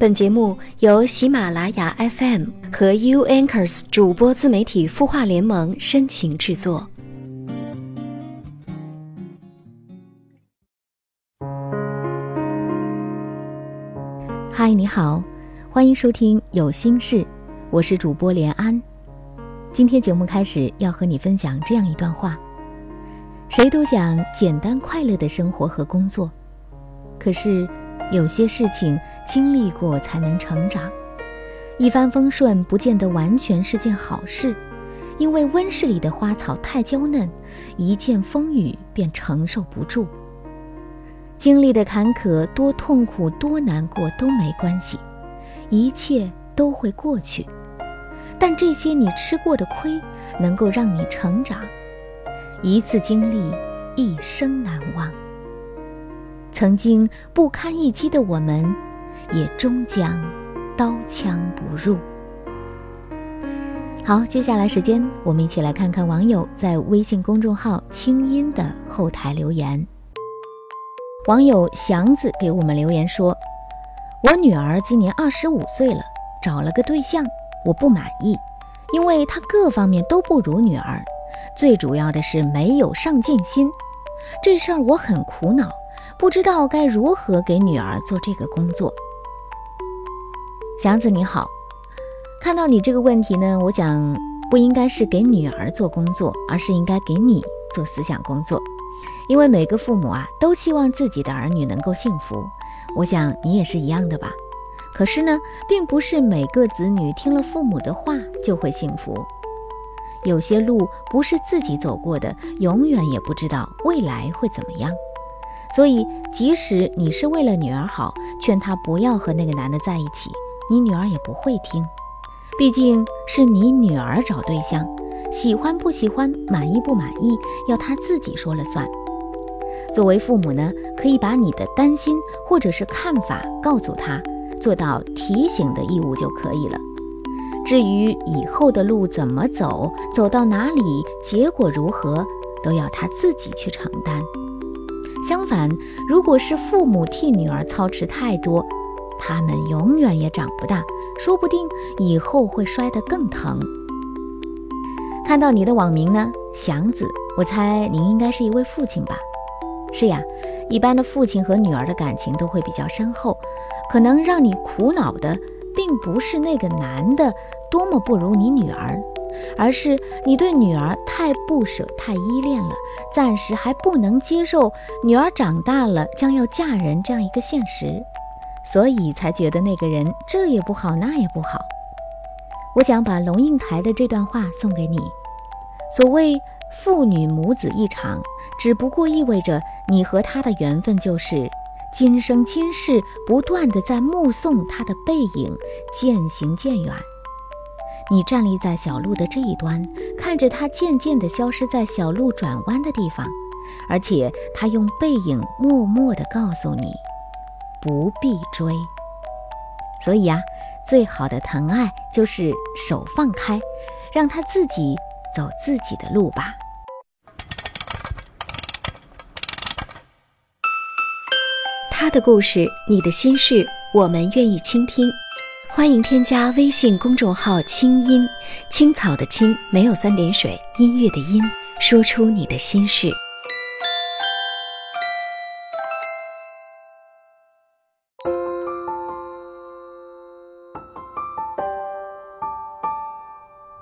本节目由喜马拉雅 FM 和 U Anchors 主播自媒体孵化联盟深情制作。嗨，你好，欢迎收听《有心事》，我是主播连安。今天节目开始要和你分享这样一段话：谁都讲简单快乐的生活和工作，可是。有些事情经历过才能成长，一帆风顺不见得完全是件好事，因为温室里的花草太娇嫩，一见风雨便承受不住。经历的坎坷多痛苦多难过都没关系，一切都会过去。但这些你吃过的亏，能够让你成长，一次经历，一生难忘。曾经不堪一击的我们，也终将刀枪不入。好，接下来时间，我们一起来看看网友在微信公众号“清音”的后台留言。网友祥子给我们留言说：“我女儿今年二十五岁了，找了个对象，我不满意，因为他各方面都不如女儿，最主要的是没有上进心。这事儿我很苦恼。”不知道该如何给女儿做这个工作。祥子你好，看到你这个问题呢，我想不应该是给女儿做工作，而是应该给你做思想工作。因为每个父母啊，都希望自己的儿女能够幸福，我想你也是一样的吧。可是呢，并不是每个子女听了父母的话就会幸福，有些路不是自己走过的，永远也不知道未来会怎么样。所以，即使你是为了女儿好，劝她不要和那个男的在一起，你女儿也不会听。毕竟是你女儿找对象，喜欢不喜欢、满意不满意，要她自己说了算。作为父母呢，可以把你的担心或者是看法告诉她，做到提醒的义务就可以了。至于以后的路怎么走，走到哪里，结果如何，都要她自己去承担。相反，如果是父母替女儿操持太多，他们永远也长不大，说不定以后会摔得更疼。看到你的网名呢，祥子，我猜您应该是一位父亲吧？是呀，一般的父亲和女儿的感情都会比较深厚，可能让你苦恼的，并不是那个男的多么不如你女儿。而是你对女儿太不舍、太依恋了，暂时还不能接受女儿长大了将要嫁人这样一个现实，所以才觉得那个人这也不好，那也不好。我想把龙应台的这段话送给你：所谓父女母子一场，只不过意味着你和他的缘分就是今生今世不断的在目送他的背影渐行渐远。你站立在小路的这一端，看着他渐渐地消失在小路转弯的地方，而且他用背影默默地告诉你，不必追。所以呀，最好的疼爱就是手放开，让他自己走自己的路吧。他的故事，你的心事，我们愿意倾听。欢迎添加微信公众号“清音青草”的青没有三点水，音乐的音，说出你的心事。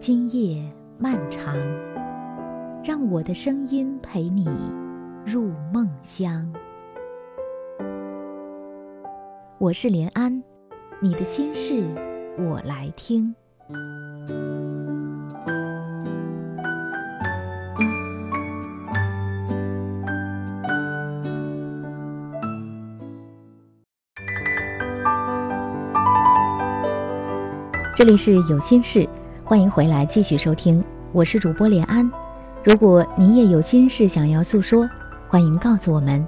今夜漫长，让我的声音陪你入梦乡。我是连安。你的心事，我来听。这里是有心事，欢迎回来继续收听，我是主播连安。如果你也有心事想要诉说，欢迎告诉我们。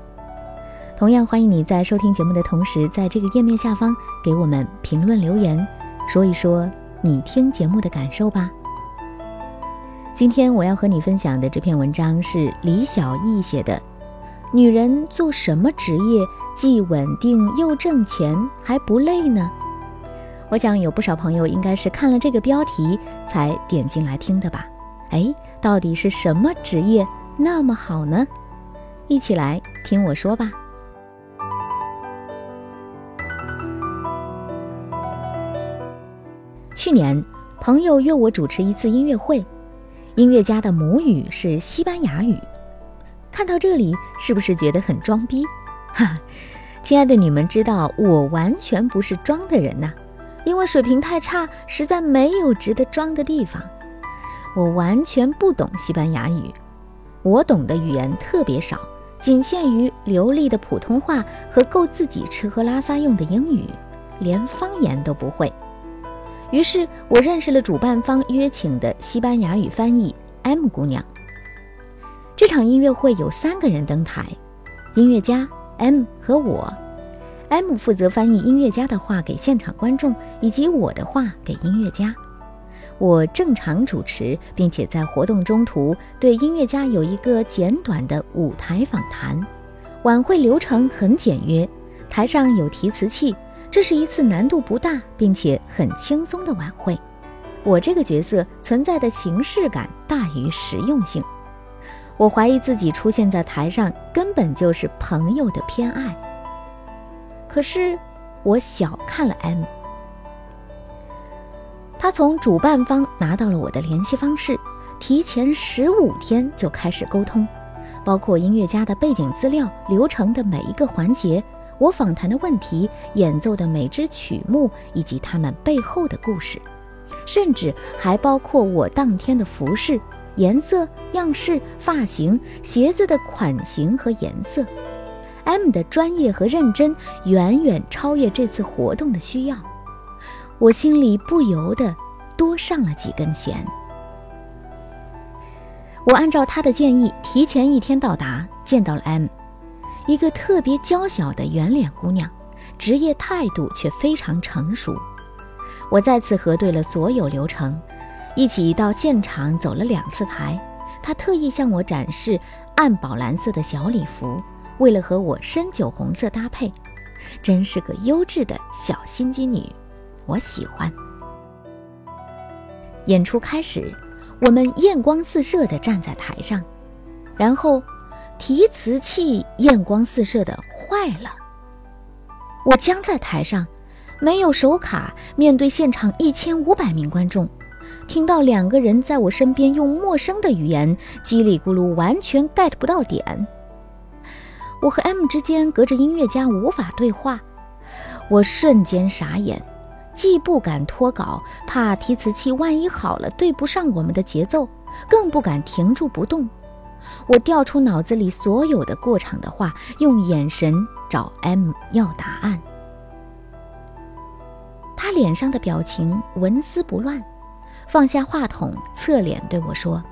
同样欢迎你在收听节目的同时，在这个页面下方给我们评论留言，说一说你听节目的感受吧。今天我要和你分享的这篇文章是李小艺写的，《女人做什么职业既稳定又挣钱还不累呢？》我想有不少朋友应该是看了这个标题才点进来听的吧？哎，到底是什么职业那么好呢？一起来听我说吧。去年，朋友约我主持一次音乐会，音乐家的母语是西班牙语。看到这里，是不是觉得很装逼？哈，亲爱的，你们知道我完全不是装的人呐。因为水平太差，实在没有值得装的地方。我完全不懂西班牙语，我懂的语言特别少，仅限于流利的普通话和够自己吃喝拉撒用的英语，连方言都不会。于是我认识了主办方约请的西班牙语翻译 M 姑娘。这场音乐会有三个人登台：音乐家 M 和我。M 负责翻译音乐家的话给现场观众，以及我的话给音乐家。我正常主持，并且在活动中途对音乐家有一个简短的舞台访谈。晚会流程很简约，台上有提词器，这是一次难度不大并且很轻松的晚会。我这个角色存在的形式感大于实用性。我怀疑自己出现在台上根本就是朋友的偏爱。可是，我小看了 M。他从主办方拿到了我的联系方式，提前十五天就开始沟通，包括音乐家的背景资料、流程的每一个环节、我访谈的问题、演奏的每支曲目以及他们背后的故事，甚至还包括我当天的服饰、颜色、样式、发型、鞋子的款型和颜色。M 的专业和认真远远超越这次活动的需要，我心里不由得多上了几根弦。我按照他的建议，提前一天到达，见到了 M，一个特别娇小的圆脸姑娘，职业态度却非常成熟。我再次核对了所有流程，一起到现场走了两次台。她特意向我展示暗宝蓝色的小礼服。为了和我深酒红色搭配，真是个优质的小心机女，我喜欢。演出开始，我们艳光四射地站在台上，然后提词器艳光四射的坏了。我僵在台上，没有手卡，面对现场一千五百名观众，听到两个人在我身边用陌生的语言叽里咕噜，完全 get 不到点。我和 M 之间隔着音乐家无法对话，我瞬间傻眼，既不敢脱稿，怕提词器万一好了对不上我们的节奏，更不敢停住不动。我调出脑子里所有的过场的话，用眼神找 M 要答案。他脸上的表情纹丝不乱，放下话筒，侧脸对我说。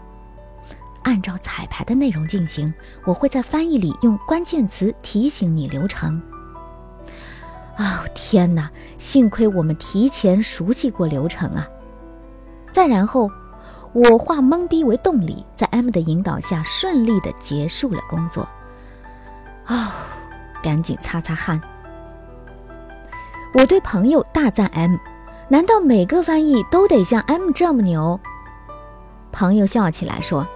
按照彩排的内容进行，我会在翻译里用关键词提醒你流程。哦天哪！幸亏我们提前熟悉过流程啊！再然后，我化懵逼为动力，在 M 的引导下顺利的结束了工作。哦，赶紧擦擦汗。我对朋友大赞 M，难道每个翻译都得像 M 这么牛？朋友笑起来说。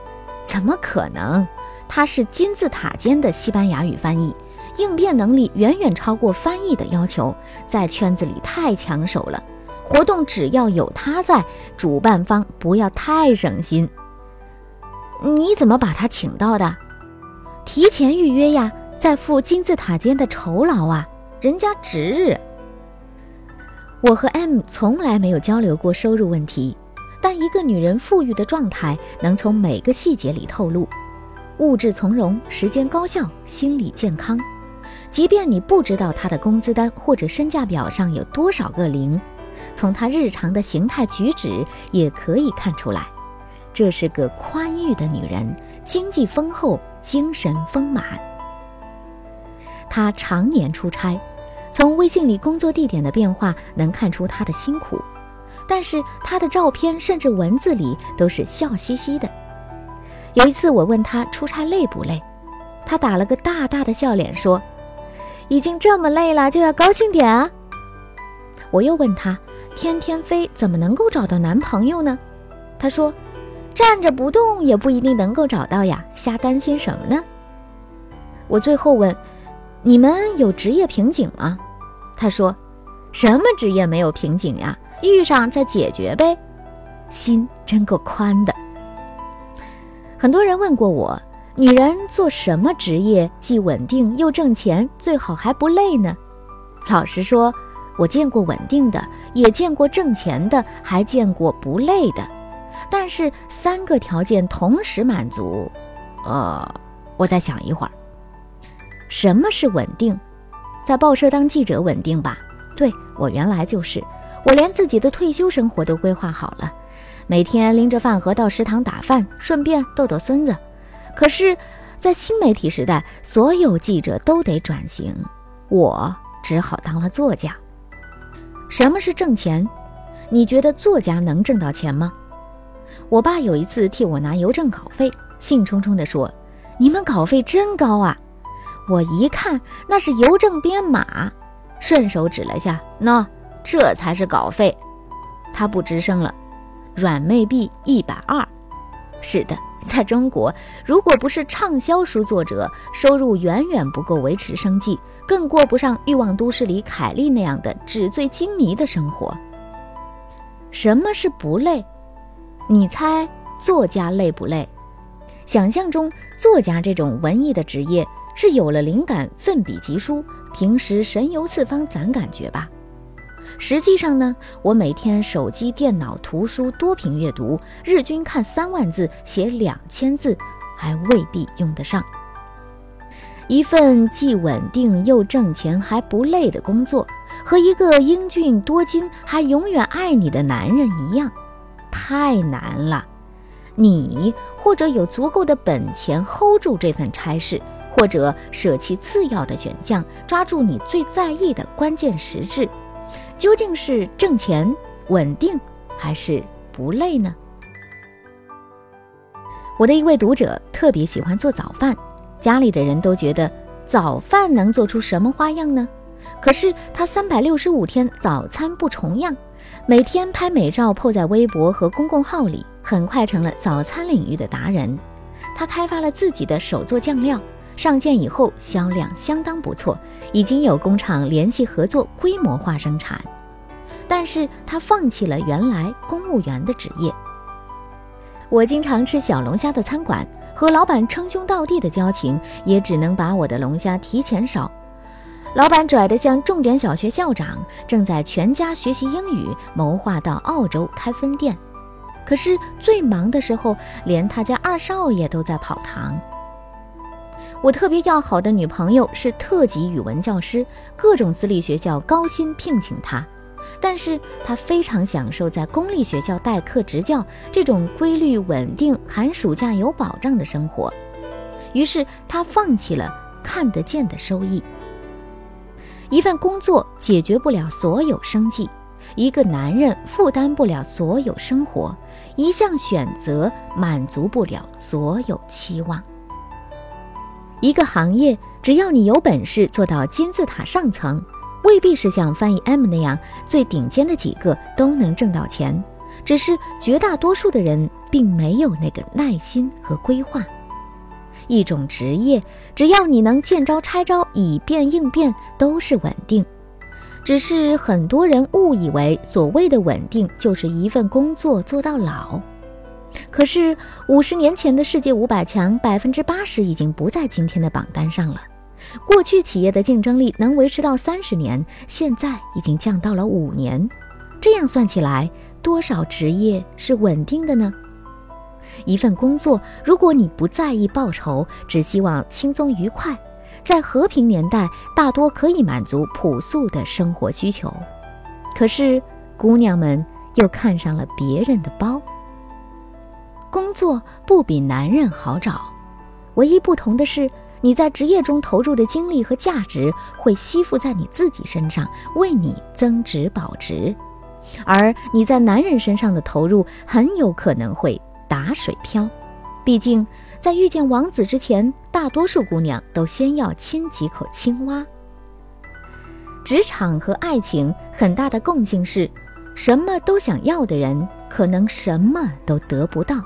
怎么可能？他是金字塔尖的西班牙语翻译，应变能力远远超过翻译的要求，在圈子里太抢手了。活动只要有他在，主办方不要太省心。你怎么把他请到的？提前预约呀，再付金字塔尖的酬劳啊，人家值日。我和 M 从来没有交流过收入问题。但一个女人富裕的状态能从每个细节里透露，物质从容，时间高效，心理健康。即便你不知道她的工资单或者身价表上有多少个零，从她日常的形态举止也可以看出来，这是个宽裕的女人，经济丰厚，精神丰满。她常年出差，从微信里工作地点的变化能看出她的辛苦，但是他的照片甚至文字里都是笑嘻嘻的。有一次我问他出差累不累，他打了个大大的笑脸说：“已经这么累了，就要高兴点啊。”我又问他：“天天飞怎么能够找到男朋友呢？”他说：“站着不动也不一定能够找到呀，瞎担心什么呢？”我最后问。你们有职业瓶颈吗？他说：“什么职业没有瓶颈呀？遇上再解决呗。”心真够宽的。很多人问过我，女人做什么职业既稳定又挣钱，最好还不累呢？老实说，我见过稳定的，也见过挣钱的，还见过不累的。但是三个条件同时满足，呃，我再想一会儿。什么是稳定？在报社当记者稳定吧？对我原来就是，我连自己的退休生活都规划好了，每天拎着饭盒到食堂打饭，顺便逗逗孙子。可是，在新媒体时代，所有记者都得转型，我只好当了作家。什么是挣钱？你觉得作家能挣到钱吗？我爸有一次替我拿邮政稿费，兴冲冲地说：“你们稿费真高啊！”我一看，那是邮政编码，顺手指了下，喏，这才是稿费。他不吱声了。软妹币一百二。是的，在中国，如果不是畅销书作者，收入远远不够维持生计，更过不上《欲望都市》里凯莉那样的纸醉金迷的生活。什么是不累？你猜作家累不累？想象中，作家这种文艺的职业。是有了灵感，奋笔疾书，平时神游四方攒感觉吧。实际上呢，我每天手机、电脑、图书多屏阅读，日均看三万字，写两千字，还未必用得上。一份既稳定又挣钱还不累的工作，和一个英俊多金还永远爱你的男人一样，太难了。你或者有足够的本钱 hold 住这份差事。或者舍弃次要的选项，抓住你最在意的关键实质，究竟是挣钱稳定，还是不累呢？我的一位读者特别喜欢做早饭，家里的人都觉得早饭能做出什么花样呢？可是他三百六十五天早餐不重样，每天拍美照 po 在微博和公共号里，很快成了早餐领域的达人。他开发了自己的手作酱料。上线以后销量相当不错，已经有工厂联系合作规模化生产。但是他放弃了原来公务员的职业。我经常吃小龙虾的餐馆，和老板称兄道弟的交情，也只能把我的龙虾提前烧。老板拽得像重点小学校长，正在全家学习英语，谋划到澳洲开分店。可是最忙的时候，连他家二少爷都在跑堂。我特别要好的女朋友是特级语文教师，各种私立学校高薪聘请她，但是她非常享受在公立学校代课执教这种规律稳定、寒暑假有保障的生活，于是她放弃了看得见的收益。一份工作解决不了所有生计，一个男人负担不了所有生活，一项选择满足不了所有期望。一个行业，只要你有本事做到金字塔上层，未必是像翻译 M 那样最顶尖的几个都能挣到钱。只是绝大多数的人并没有那个耐心和规划。一种职业，只要你能见招拆招，以变应变，都是稳定。只是很多人误以为所谓的稳定就是一份工作做到老。可是五十年前的世界五百强，百分之八十已经不在今天的榜单上了。过去企业的竞争力能维持到三十年，现在已经降到了五年。这样算起来，多少职业是稳定的呢？一份工作，如果你不在意报酬，只希望轻松愉快，在和平年代，大多可以满足朴素的生活需求。可是。姑娘们又看上了别人的包。工作不比男人好找，唯一不同的是，你在职业中投入的精力和价值会吸附在你自己身上，为你增值保值；而你在男人身上的投入很有可能会打水漂。毕竟，在遇见王子之前，大多数姑娘都先要亲几口青蛙。职场和爱情很大的共性是，什么都想要的人，可能什么都得不到。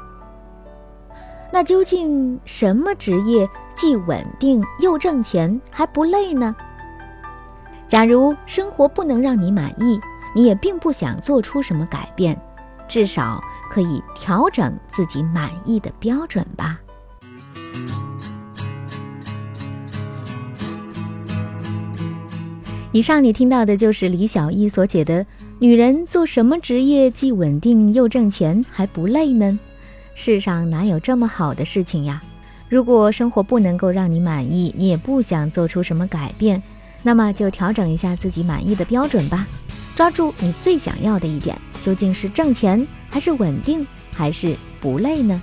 那究竟什么职业既稳定又挣钱还不累呢？假如生活不能让你满意，你也并不想做出什么改变，至少可以调整自己满意的标准吧。以上你听到的就是李小艺所解的“女人做什么职业既稳定又挣钱还不累呢？”世上哪有这么好的事情呀？如果生活不能够让你满意，你也不想做出什么改变，那么就调整一下自己满意的标准吧。抓住你最想要的一点，究竟是挣钱，还是稳定，还是不累呢？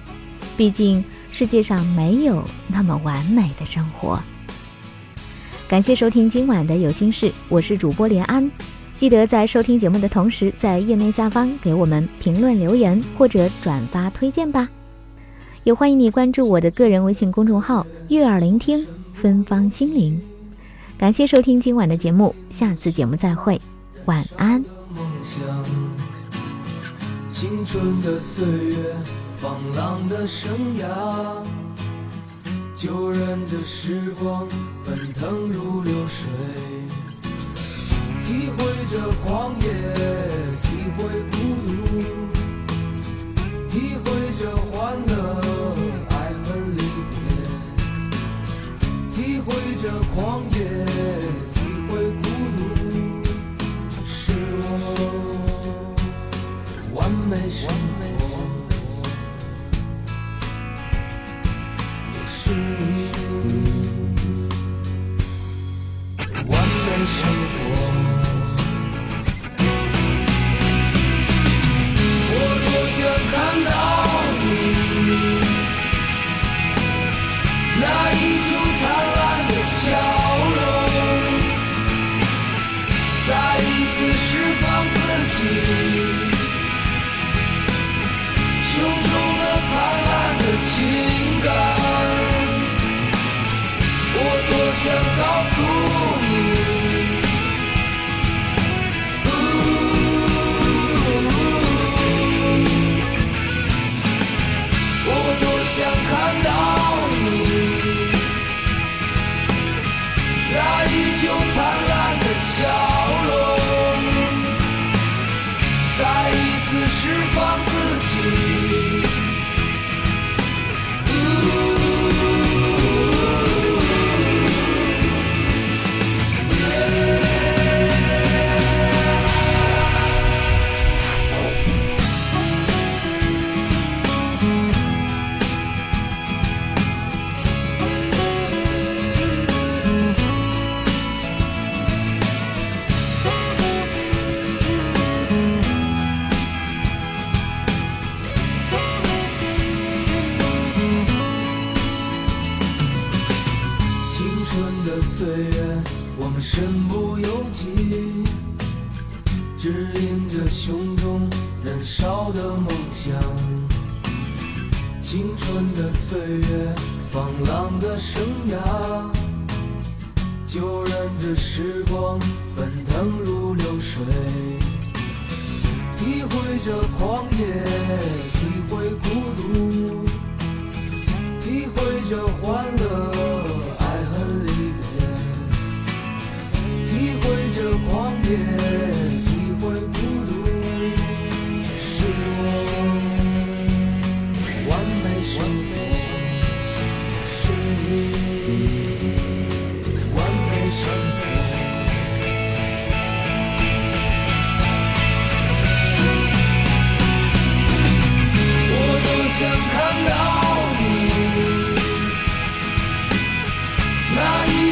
毕竟世界上没有那么完美的生活。感谢收听今晚的有心事，我是主播连安。记得在收听节目的同时，在页面下方给我们评论留言或者转发推荐吧。也欢迎你关注我的个人微信公众号“悦耳聆听芬芳心灵”。感谢收听今晚的节目，下次节目再会，晚安。青春的岁月，放浪的生涯，就任这时光奔腾如流水。体会着狂野，体会孤独，体会着欢乐，爱恨离别。体会着狂野，体会孤独，这是我完美生活，也是你完美生活。想看到。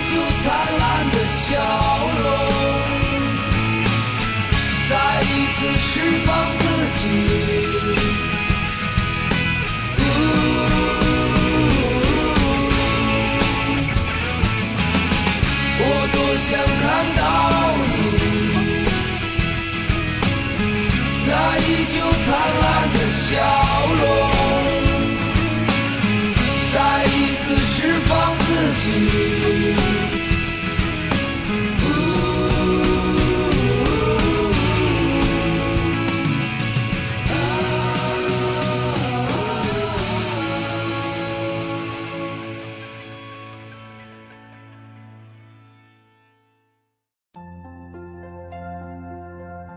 依旧灿烂的笑容，再一次释放自己。我多想看到你，那依旧灿烂的笑